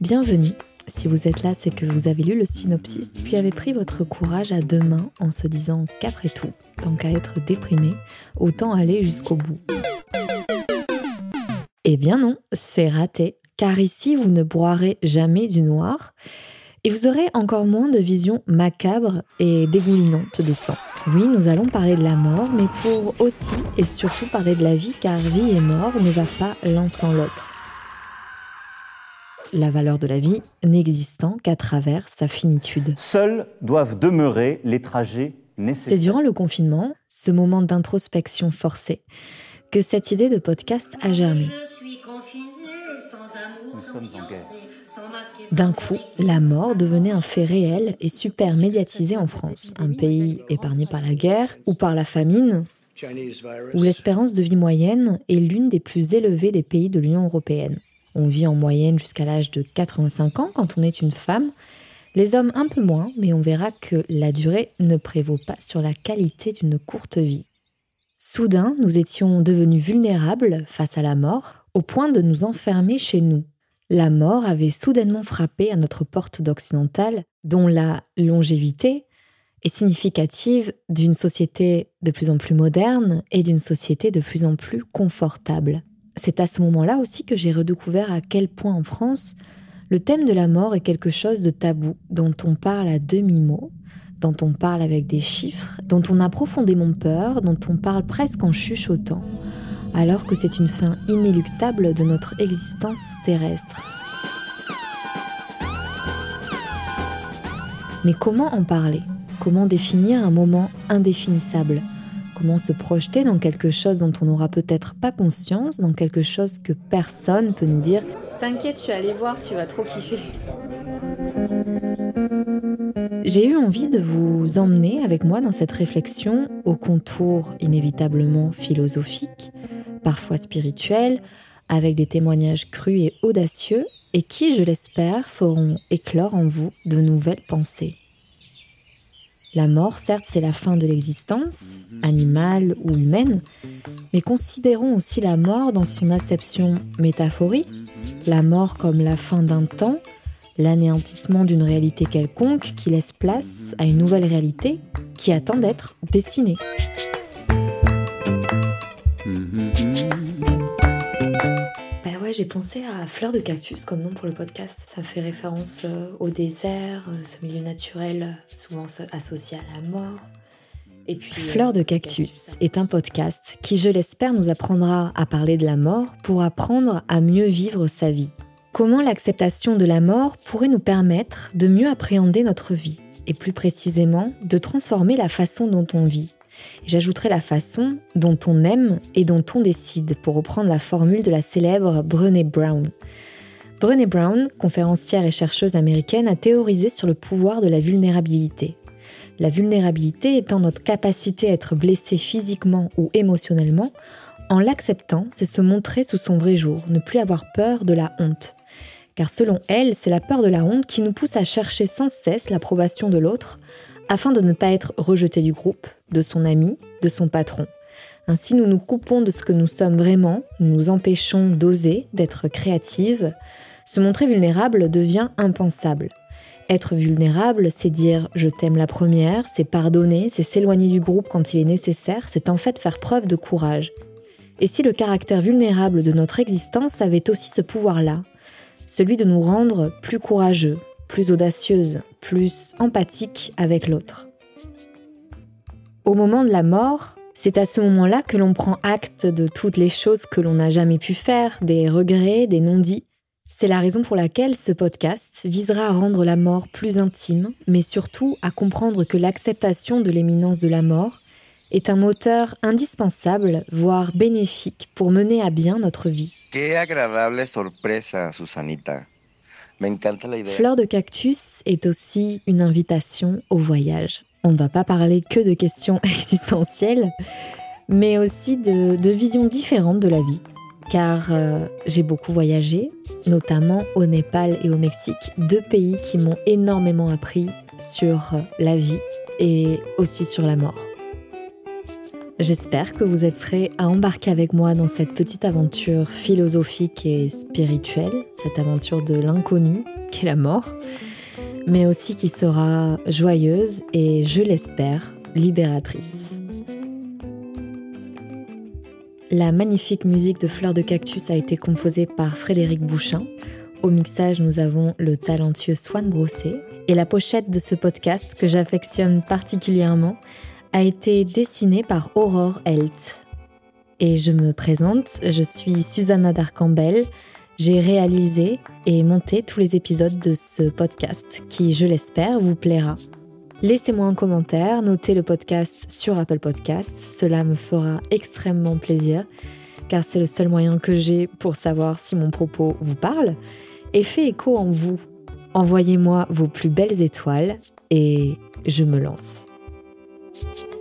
Bienvenue. Si vous êtes là, c'est que vous avez lu le synopsis, puis avez pris votre courage à deux mains en se disant qu'après tout, tant qu'à être déprimé, autant aller jusqu'au bout. Eh bien non, c'est raté, car ici vous ne broierez jamais du noir, et vous aurez encore moins de visions macabres et dégoulinantes de sang. Oui, nous allons parler de la mort, mais pour aussi et surtout parler de la vie, car vie et mort ne va pas l'un sans l'autre. La valeur de la vie n'existant qu'à travers sa finitude. Seuls doivent demeurer les trajets nécessaires. C'est durant le confinement, ce moment d'introspection forcée, que cette idée de podcast a germé. Nous sommes en guerre. D'un coup, la mort devenait un fait réel et super médiatisé en France, un pays épargné par la guerre ou par la famine, où l'espérance de vie moyenne est l'une des plus élevées des pays de l'Union européenne. On vit en moyenne jusqu'à l'âge de 85 ans quand on est une femme, les hommes un peu moins, mais on verra que la durée ne prévaut pas sur la qualité d'une courte vie. Soudain, nous étions devenus vulnérables face à la mort, au point de nous enfermer chez nous, la mort avait soudainement frappé à notre porte d'occidentale, dont la longévité est significative d'une société de plus en plus moderne et d'une société de plus en plus confortable. C'est à ce moment-là aussi que j'ai redécouvert à quel point en France, le thème de la mort est quelque chose de tabou, dont on parle à demi-mot, dont on parle avec des chiffres, dont on a profondément peur, dont on parle presque en chuchotant alors que c'est une fin inéluctable de notre existence terrestre. Mais comment en parler? Comment définir un moment indéfinissable? Comment se projeter dans quelque chose dont on n'aura peut-être pas conscience, dans quelque chose que personne peut nous dire T'inquiète, tu aller voir, tu vas trop kiffer. J'ai eu envie de vous emmener avec moi dans cette réflexion au contour inévitablement philosophique, parfois spirituel, avec des témoignages crus et audacieux, et qui, je l'espère, feront éclore en vous de nouvelles pensées. La mort, certes, c'est la fin de l'existence, animale ou humaine, mais considérons aussi la mort dans son acception métaphorique, la mort comme la fin d'un temps, l'anéantissement d'une réalité quelconque qui laisse place à une nouvelle réalité qui attend d'être dessinée. Bah ouais, j'ai pensé à Fleur de Cactus comme nom pour le podcast. Ça fait référence euh, au désert, euh, ce milieu naturel euh, souvent associé à la mort. Et puis, Fleur de Cactus est un podcast qui, je l'espère, nous apprendra à parler de la mort pour apprendre à mieux vivre sa vie. Comment l'acceptation de la mort pourrait nous permettre de mieux appréhender notre vie et plus précisément de transformer la façon dont on vit J'ajouterai la façon dont on aime et dont on décide, pour reprendre la formule de la célèbre Brené Brown. Brené Brown, conférencière et chercheuse américaine, a théorisé sur le pouvoir de la vulnérabilité. La vulnérabilité étant notre capacité à être blessé physiquement ou émotionnellement, en l'acceptant, c'est se montrer sous son vrai jour, ne plus avoir peur de la honte. Car selon elle, c'est la peur de la honte qui nous pousse à chercher sans cesse l'approbation de l'autre, afin de ne pas être rejeté du groupe, de son ami, de son patron. Ainsi, nous nous coupons de ce que nous sommes vraiment, nous nous empêchons d'oser, d'être créative. Se montrer vulnérable devient impensable. Être vulnérable, c'est dire je t'aime la première, c'est pardonner, c'est s'éloigner du groupe quand il est nécessaire, c'est en fait faire preuve de courage. Et si le caractère vulnérable de notre existence avait aussi ce pouvoir-là, celui de nous rendre plus courageux, plus audacieuse, plus empathique avec l'autre. Au moment de la mort, c'est à ce moment-là que l'on prend acte de toutes les choses que l'on n'a jamais pu faire, des regrets, des non-dits. C'est la raison pour laquelle ce podcast visera à rendre la mort plus intime, mais surtout à comprendre que l'acceptation de l'éminence de la mort est un moteur indispensable, voire bénéfique, pour mener à bien notre vie. Qué agradable sorpresa, Susanita. Fleur de cactus est aussi une invitation au voyage. On ne va pas parler que de questions existentielles, mais aussi de, visions différentes de la vie. Car euh, j'ai beaucoup voyagé, notamment au Népal et au Mexique, deux pays qui m'ont énormément appris sur la vie et aussi sur la mort. J'espère que vous êtes prêts à embarquer avec moi dans cette petite aventure philosophique et spirituelle, cette aventure de l'inconnu qu'est la mort, mais aussi qui sera joyeuse et, je l'espère, libératrice. La magnifique musique de Fleurs de Cactus a été composée par Frédéric Bouchin. Au mixage, nous avons le talentueux Swan Brossé. Et la pochette de ce podcast, que j'affectionne particulièrement, a été dessinée par Aurore Helt. Et je me présente, je suis Susanna Darcambel. J'ai réalisé et monté tous les épisodes de ce podcast qui, je l'espère, vous plaira. Laissez-moi un commentaire, notez le podcast sur Apple Podcasts, cela me fera extrêmement plaisir car c'est le seul moyen que j'ai pour savoir si mon propos vous parle et fait écho en vous. Envoyez-moi vos plus belles étoiles et je me lance. Thank you.